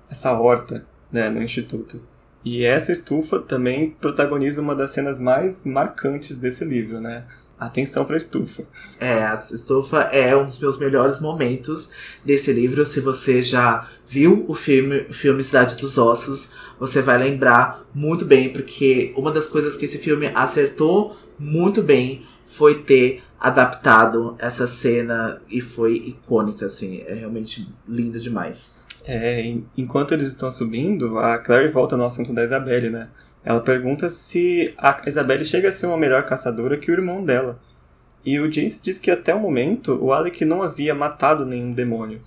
essa horta, né, no instituto. E essa estufa também protagoniza uma das cenas mais marcantes desse livro, né? Atenção pra estufa. É, a estufa é um dos meus melhores momentos desse livro. Se você já viu o filme, o filme Cidade dos Ossos, você vai lembrar muito bem, porque uma das coisas que esse filme acertou muito bem foi ter adaptado essa cena e foi icônica, assim. É realmente linda demais. É, enquanto eles estão subindo, a Clary volta no assunto da Isabelle, né? Ela pergunta se a Isabelle chega a ser uma melhor caçadora que o irmão dela. E o Jace diz que até o momento o Alec não havia matado nenhum demônio.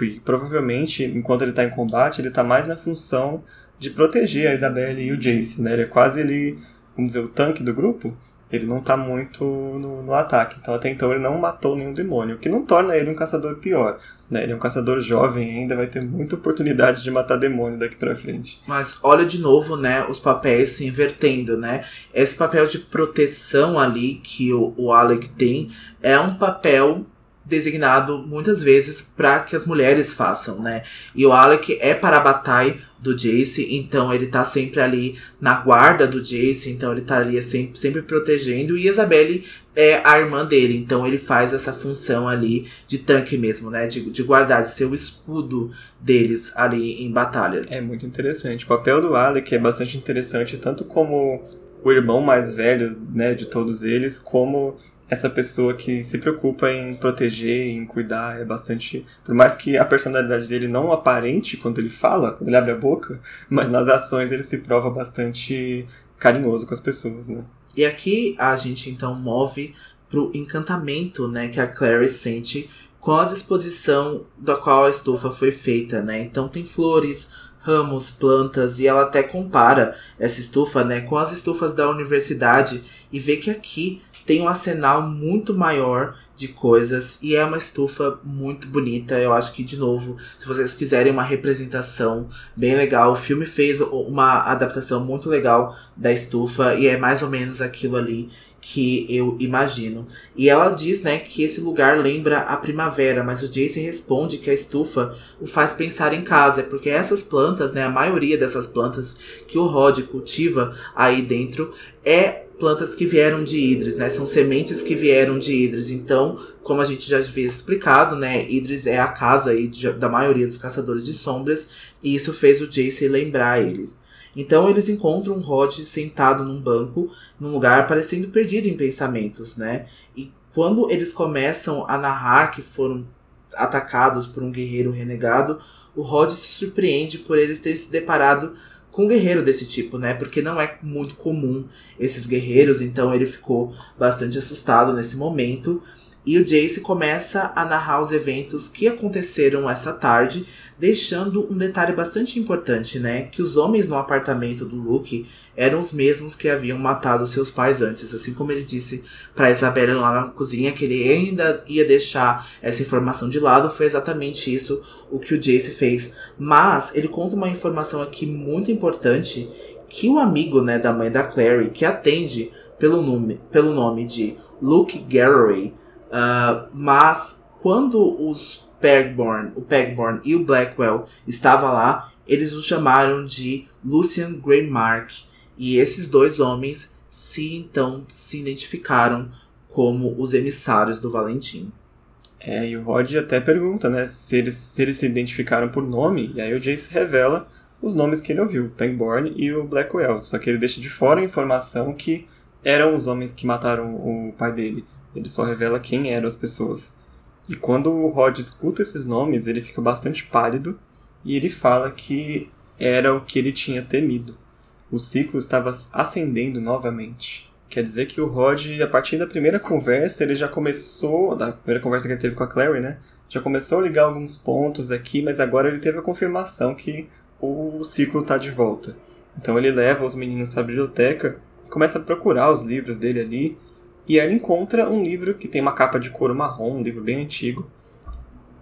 E provavelmente, enquanto ele está em combate, ele está mais na função de proteger a Isabelle e o Jace, né? Ele é quase ele, vamos dizer, o tanque do grupo ele não tá muito no, no, ataque. Então até então ele não matou nenhum demônio, o que não torna ele um caçador pior. Né? Ele é um caçador jovem ainda, vai ter muita oportunidade de matar demônio daqui pra frente. Mas olha de novo, né, os papéis se invertendo, né? Esse papel de proteção ali que o, o Alec tem é um papel designado muitas vezes para que as mulheres façam, né? E o Alec é para a batalha do Jace, então ele tá sempre ali na guarda do Jace, então ele tá ali sempre, sempre protegendo. E Isabelle é a irmã dele, então ele faz essa função ali de tanque mesmo, né? De, de guardar, de ser o escudo deles ali em batalha. É muito interessante. O papel do Alec é bastante interessante, tanto como o irmão mais velho, né, de todos eles, como essa pessoa que se preocupa em proteger, em cuidar, é bastante. Por mais que a personalidade dele não aparente quando ele fala, quando ele abre a boca, mas nas ações ele se prova bastante carinhoso com as pessoas, né? E aqui a gente então move pro encantamento, né, que a Clary sente com a disposição da qual a estufa foi feita, né? Então tem flores, ramos, plantas e ela até compara essa estufa, né, com as estufas da universidade e vê que aqui tem um arsenal muito maior de coisas e é uma estufa muito bonita. Eu acho que, de novo, se vocês quiserem uma representação bem legal, o filme fez uma adaptação muito legal da estufa e é mais ou menos aquilo ali que eu imagino. E ela diz, né, que esse lugar lembra a primavera, mas o Jace responde que a estufa o faz pensar em casa, porque essas plantas, né, a maioria dessas plantas que o Rod cultiva aí dentro é plantas que vieram de Idris, né? São sementes que vieram de Idris. Então, como a gente já havia explicado, né? Idris é a casa aí de, da maioria dos caçadores de sombras. E isso fez o Jace lembrar eles. Então eles encontram Rod sentado num banco, num lugar parecendo perdido em pensamentos, né? E quando eles começam a narrar que foram atacados por um guerreiro renegado, o Rod se surpreende por eles terem se deparado com um guerreiro desse tipo, né? Porque não é muito comum esses guerreiros, então ele ficou bastante assustado nesse momento. E o Jace começa a narrar os eventos que aconteceram essa tarde, deixando um detalhe bastante importante, né? Que os homens no apartamento do Luke eram os mesmos que haviam matado seus pais antes, assim como ele disse para Isabelle lá na cozinha que ele ainda ia deixar essa informação de lado, foi exatamente isso o que o Jace fez. Mas ele conta uma informação aqui muito importante que o amigo, né, da mãe da Clary, que atende pelo nome, pelo nome de Luke Garraway, uh, mas quando os Pegborn, o Pegborn e o Blackwell estavam lá, eles o chamaram de Lucian Greymark. E esses dois homens se então se identificaram como os emissários do Valentim. É, e o Rod até pergunta, né, se eles, se eles se identificaram por nome, e aí o Jace revela os nomes que ele ouviu, Pangborn e o Blackwell, só que ele deixa de fora a informação que eram os homens que mataram o pai dele. Ele só revela quem eram as pessoas. E quando o Rod escuta esses nomes, ele fica bastante pálido e ele fala que era o que ele tinha temido. O ciclo estava ascendendo novamente. Quer dizer que o Rod, a partir da primeira conversa, ele já começou, da primeira conversa que ele teve com a Clary, né? Já começou a ligar alguns pontos aqui, mas agora ele teve a confirmação que o ciclo está de volta. Então ele leva os meninos para a biblioteca, começa a procurar os livros dele ali, e ela encontra um livro que tem uma capa de couro marrom, um livro bem antigo.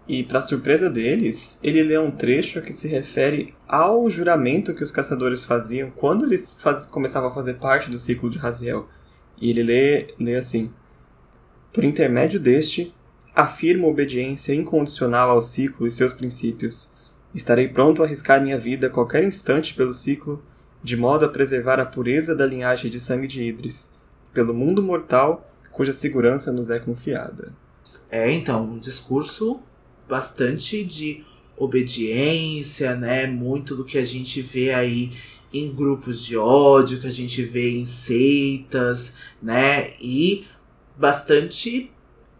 E, para surpresa deles, ele lê um trecho que se refere ao juramento que os caçadores faziam quando eles faz... começavam a fazer parte do ciclo de Raziel. E ele lê, lê assim: Por intermédio deste, afirmo obediência incondicional ao ciclo e seus princípios. Estarei pronto a arriscar minha vida a qualquer instante pelo ciclo, de modo a preservar a pureza da linhagem de sangue de Idris pelo mundo mortal cuja segurança nos é confiada. É, então, um discurso bastante de obediência, né? Muito do que a gente vê aí em grupos de ódio, que a gente vê em seitas, né? E bastante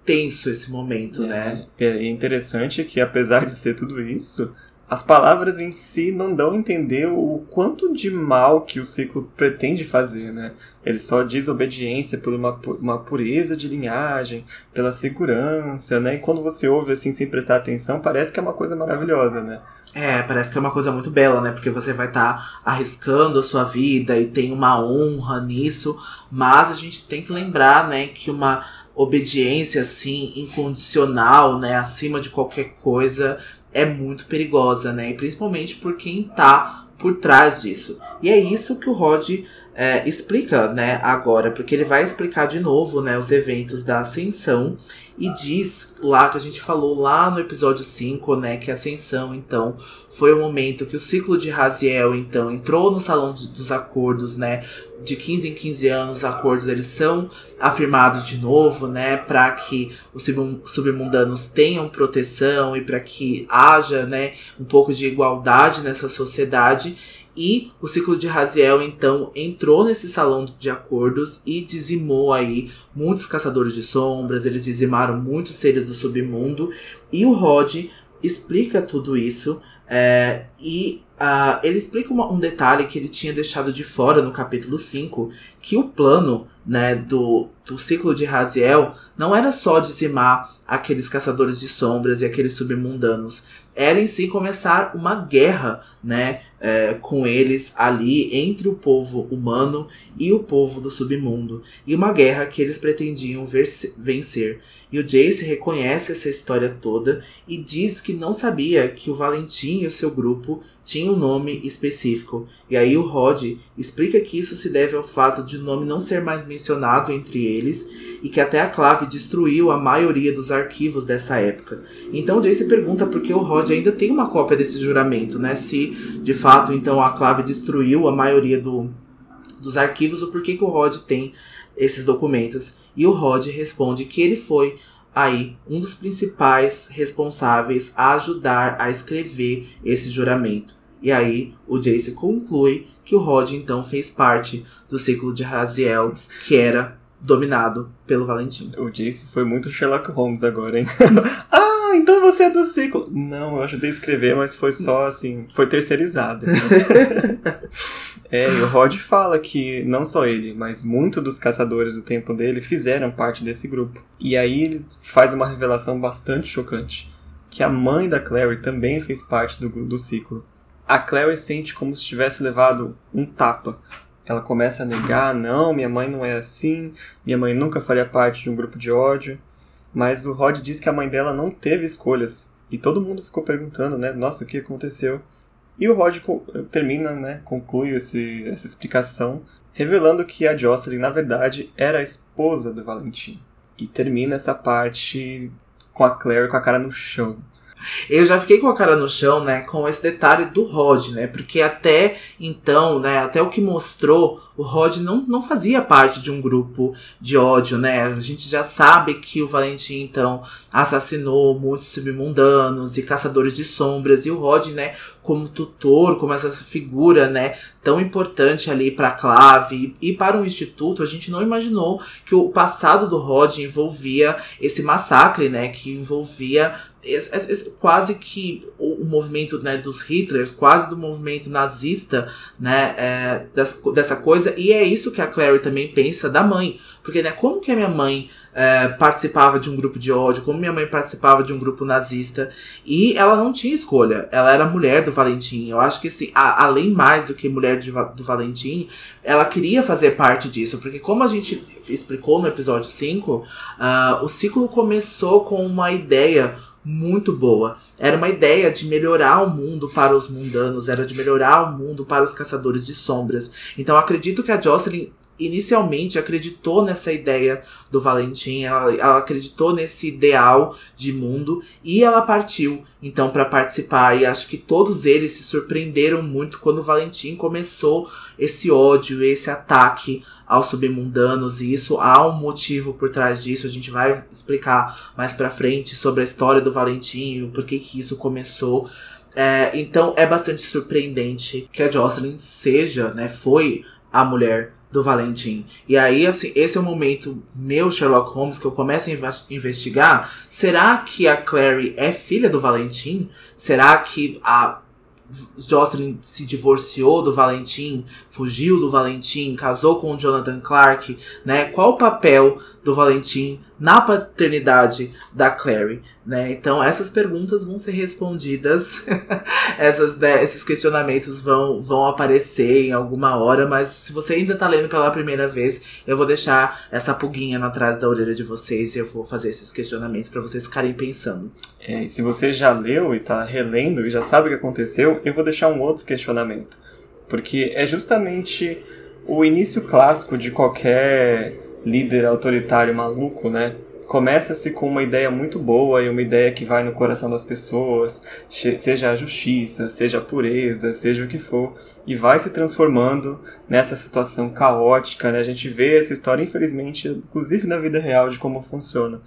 tenso esse momento, é, né? É interessante que apesar de ser tudo isso, as palavras em si não dão a entender o quanto de mal que o ciclo pretende fazer, né? Ele só diz obediência por uma, uma pureza de linhagem, pela segurança, né? E quando você ouve assim sem prestar atenção, parece que é uma coisa maravilhosa, né? É, parece que é uma coisa muito bela, né? Porque você vai estar tá arriscando a sua vida e tem uma honra nisso, mas a gente tem que lembrar, né, que uma obediência assim incondicional, né, acima de qualquer coisa, é muito perigosa, né? E principalmente por quem tá por trás disso. E é isso que o Rod é, explica, né, agora, porque ele vai explicar de novo, né, os eventos da Ascensão e diz lá que a gente falou lá no episódio 5, né, que a Ascensão, então, foi o momento que o ciclo de Raziel, então, entrou no Salão dos Acordos, né, de 15 em 15 anos, os acordos eles são afirmados de novo, né, para que os submundanos tenham proteção e para que haja, né, um pouco de igualdade nessa sociedade. E o ciclo de Raziel, então, entrou nesse salão de acordos e dizimou aí muitos caçadores de sombras, eles dizimaram muitos seres do submundo. E o Rod explica tudo isso é, e uh, ele explica uma, um detalhe que ele tinha deixado de fora no capítulo 5, que o plano né, do, do ciclo de Raziel não era só dizimar aqueles caçadores de sombras e aqueles submundanos, era em si começar uma guerra, né, é, com eles ali entre o povo humano e o povo do submundo, e uma guerra que eles pretendiam vencer. E o Jace reconhece essa história toda e diz que não sabia que o Valentim e o seu grupo tinham um nome específico. E aí o Rod explica que isso se deve ao fato de o nome não ser mais mencionado entre eles e que até a Clave destruiu a maioria dos arquivos dessa época. Então Jace pergunta por que o Rod ainda tem uma cópia desse juramento, né? Se de fato então a Clave destruiu a maioria do, dos arquivos, ou por que, que o Rod tem esses documentos. E o Rod responde que ele foi aí um dos principais responsáveis a ajudar a escrever esse juramento. E aí o Jace conclui que o Rod então fez parte do ciclo de Raziel, que era dominado pelo Valentim. O Jace foi muito Sherlock Holmes agora, hein? ah, então você é do ciclo. Não, eu ajudei a escrever, mas foi só assim, foi terceirizado. é, e o Rod fala que não só ele, mas muitos dos caçadores do tempo dele fizeram parte desse grupo. E aí ele faz uma revelação bastante chocante, que a mãe da Clary também fez parte do, do ciclo. A Clary sente como se tivesse levado um tapa ela começa a negar, não, minha mãe não é assim, minha mãe nunca faria parte de um grupo de ódio. Mas o Rod diz que a mãe dela não teve escolhas. E todo mundo ficou perguntando, né? Nossa, o que aconteceu? E o Rod termina, né? Conclui esse, essa explicação, revelando que a Jocelyn, na verdade, era a esposa do Valentim. E termina essa parte com a Claire com a cara no chão. Eu já fiquei com a cara no chão, né, com esse detalhe do Rod, né, porque até então, né, até o que mostrou, o Rod não, não fazia parte de um grupo de ódio, né, a gente já sabe que o Valentim, então, assassinou muitos submundanos e caçadores de sombras, e o Rod, né, como tutor, como essa figura, né, tão importante ali para a Clave e para o Instituto, a gente não imaginou que o passado do Rod envolvia esse massacre, né, que envolvia esse, esse, quase que o, movimento né, dos Hitlers, quase do movimento nazista, né, é, dessa coisa, e é isso que a Clary também pensa da mãe, porque né, como que a minha mãe é, participava de um grupo de ódio, como minha mãe participava de um grupo nazista. E ela não tinha escolha. Ela era mulher do Valentim. Eu acho que, assim, a, além mais do que mulher de, do Valentim, ela queria fazer parte disso. Porque, como a gente explicou no episódio 5, uh, ah, o ciclo começou com uma ideia muito boa. Era uma ideia de melhorar o mundo para os mundanos, era de melhorar o mundo para os caçadores de sombras. Então acredito que a Jocelyn inicialmente acreditou nessa ideia do Valentim, ela, ela acreditou nesse ideal de mundo e ela partiu então para participar. E acho que todos eles se surpreenderam muito quando o Valentim começou esse ódio, esse ataque aos submundanos. E isso há um motivo por trás disso. A gente vai explicar mais para frente sobre a história do Valentim e o porquê que isso começou. É, então é bastante surpreendente que a Jocelyn seja, né, foi a mulher do Valentim. E aí, assim, esse é o momento meu Sherlock Holmes que eu começo a investigar. Será que a Clary é filha do Valentim? Será que a Jocelyn se divorciou do Valentim, fugiu do Valentim, casou com o Jonathan Clark, né? Qual o papel do Valentim na paternidade da Clary, né? Então essas perguntas vão ser respondidas, essas, né, esses questionamentos vão, vão aparecer em alguma hora, mas se você ainda tá lendo pela primeira vez, eu vou deixar essa pulguinha atrás da orelha de vocês e eu vou fazer esses questionamentos para vocês ficarem pensando. É, e se você já leu e tá relendo e já sabe o que aconteceu, eu vou deixar um outro questionamento, porque é justamente o início clássico de qualquer líder autoritário maluco, né? Começa-se com uma ideia muito boa e uma ideia que vai no coração das pessoas, seja a justiça, seja a pureza, seja o que for, e vai se transformando nessa situação caótica, né? A gente vê essa história, infelizmente, inclusive na vida real, de como funciona.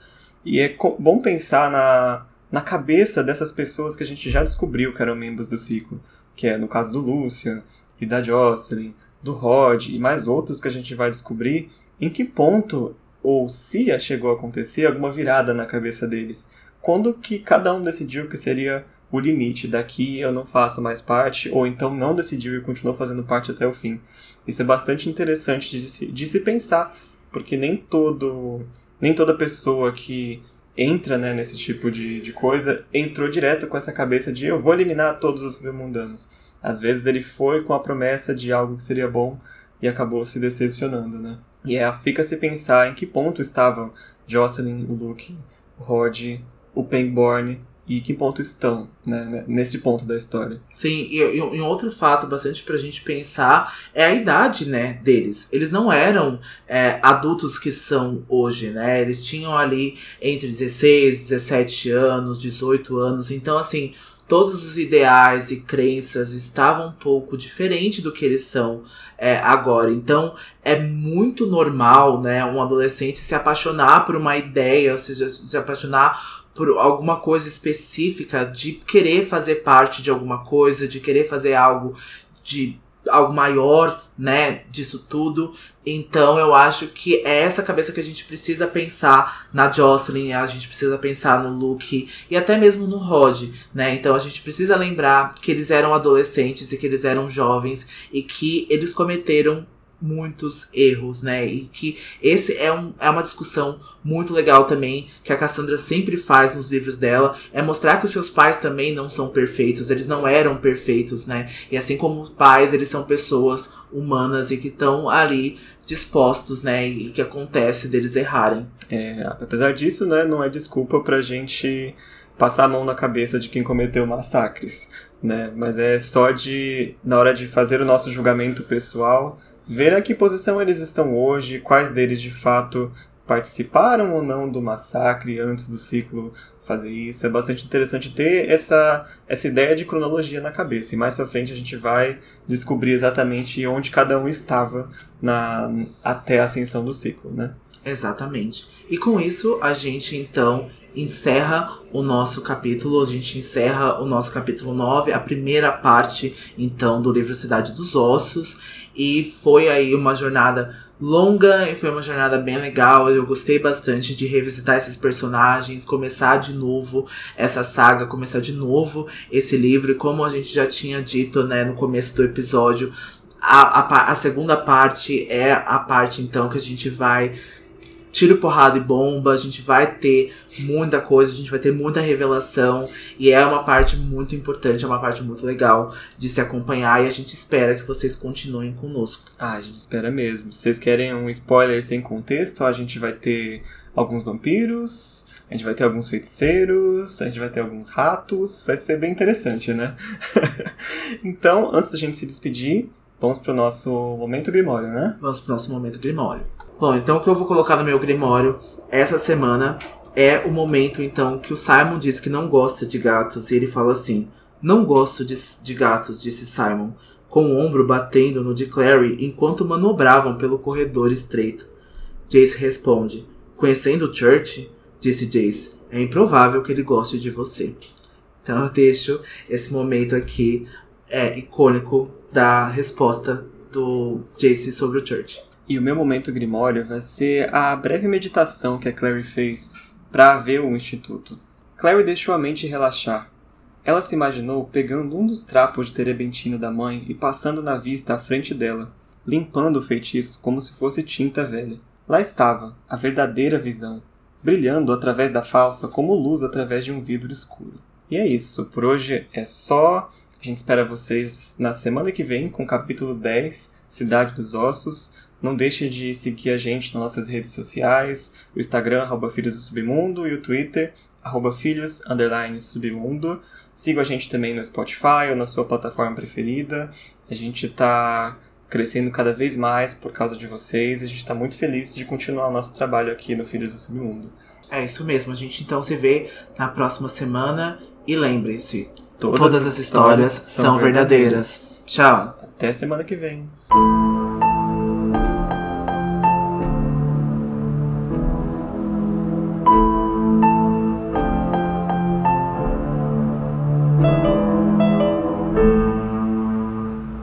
E é bom pensar na, na cabeça dessas pessoas que a gente já descobriu que eram membros do ciclo, que é no caso do Lucian e da Jocelyn, do Rod e mais outros que a gente vai descobrir, em que ponto ou se chegou a acontecer alguma virada na cabeça deles. Quando que cada um decidiu que seria o limite, daqui eu não faço mais parte, ou então não decidiu e continuou fazendo parte até o fim. Isso é bastante interessante de se, de se pensar, porque nem todo nem toda pessoa que entra né, nesse tipo de, de coisa entrou direto com essa cabeça de eu vou eliminar todos os submundanos. Às vezes ele foi com a promessa de algo que seria bom e acabou se decepcionando, né? E é, fica se pensar em que ponto estavam Jocelyn, o Luke, o Rod, o Pangborn e que ponto estão né, né, nesse ponto da história. Sim, e, e, um outro fato bastante pra gente pensar é a idade, né, deles. Eles não eram é, adultos que são hoje, né? Eles tinham ali entre 16, 17 anos, 18 anos. Então, assim, todos os ideais e crenças estavam um pouco diferente do que eles são é, agora. Então é muito normal, né, um adolescente se apaixonar por uma ideia, ou seja, se apaixonar por alguma coisa específica, de querer fazer parte de alguma coisa, de querer fazer algo de algo maior, né, disso tudo. Então eu acho que é essa cabeça que a gente precisa pensar na Jocelyn, a gente precisa pensar no Luke e até mesmo no Rod, né? Então a gente precisa lembrar que eles eram adolescentes e que eles eram jovens e que eles cometeram muitos erros, né? E que esse é, um, é uma discussão muito legal também, que a Cassandra sempre faz nos livros dela, é mostrar que os seus pais também não são perfeitos, eles não eram perfeitos, né? E assim como pais, eles são pessoas humanas e que estão ali dispostos, né? E que acontece deles errarem. É, apesar disso, né, não é desculpa pra gente passar a mão na cabeça de quem cometeu massacres, né? Mas é só de, na hora de fazer o nosso julgamento pessoal, ver a que posição eles estão hoje, quais deles de fato participaram ou não do massacre antes do ciclo fazer isso. É bastante interessante ter essa, essa ideia de cronologia na cabeça. E mais para frente a gente vai descobrir exatamente onde cada um estava na, até a ascensão do ciclo, né? Exatamente. E com isso a gente então encerra o nosso capítulo, a gente encerra o nosso capítulo 9, a primeira parte então do livro Cidade dos Ossos. E foi aí uma jornada longa e foi uma jornada bem legal. Eu gostei bastante de revisitar esses personagens, começar de novo essa saga, começar de novo esse livro. E como a gente já tinha dito né, no começo do episódio, a, a, a segunda parte é a parte então que a gente vai tiro, porrada e bomba, a gente vai ter muita coisa, a gente vai ter muita revelação e é uma parte muito importante, é uma parte muito legal de se acompanhar e a gente espera que vocês continuem conosco. Ah, a gente espera mesmo. Se vocês querem um spoiler sem contexto, a gente vai ter alguns vampiros, a gente vai ter alguns feiticeiros, a gente vai ter alguns ratos, vai ser bem interessante, né? então, antes da gente se despedir, vamos pro nosso momento grimório, né? Vamos pro nosso momento grimório. Bom, então o que eu vou colocar no meu grimório essa semana é o momento então que o Simon diz que não gosta de gatos e ele fala assim: Não gosto de, de gatos, disse Simon, com o ombro batendo no de Clary enquanto manobravam pelo corredor estreito. Jace responde: Conhecendo Church, disse Jace, é improvável que ele goste de você. Então eu deixo esse momento aqui é, icônico da resposta do Jace sobre o Church. E o meu momento grimório vai ser a breve meditação que a Clary fez para ver o instituto. Clary deixou a mente relaxar. Ela se imaginou pegando um dos trapos de terebentina da mãe e passando na vista à frente dela, limpando o feitiço como se fosse tinta velha. Lá estava, a verdadeira visão, brilhando através da falsa como luz através de um vidro escuro. E é isso, por hoje é só. A gente espera vocês na semana que vem com o capítulo 10, Cidade dos Ossos. Não deixe de seguir a gente nas nossas redes sociais, o Instagram, arroba Filhos do Submundo, e o Twitter, arroba Filhos, underline Submundo. Siga a gente também no Spotify ou na sua plataforma preferida. A gente está crescendo cada vez mais por causa de vocês. A gente está muito feliz de continuar o nosso trabalho aqui no Filhos do Submundo. É isso mesmo. A gente então se vê na próxima semana e lembre-se, Todas, Todas as histórias são verdadeiras. Tchau. Até semana que vem.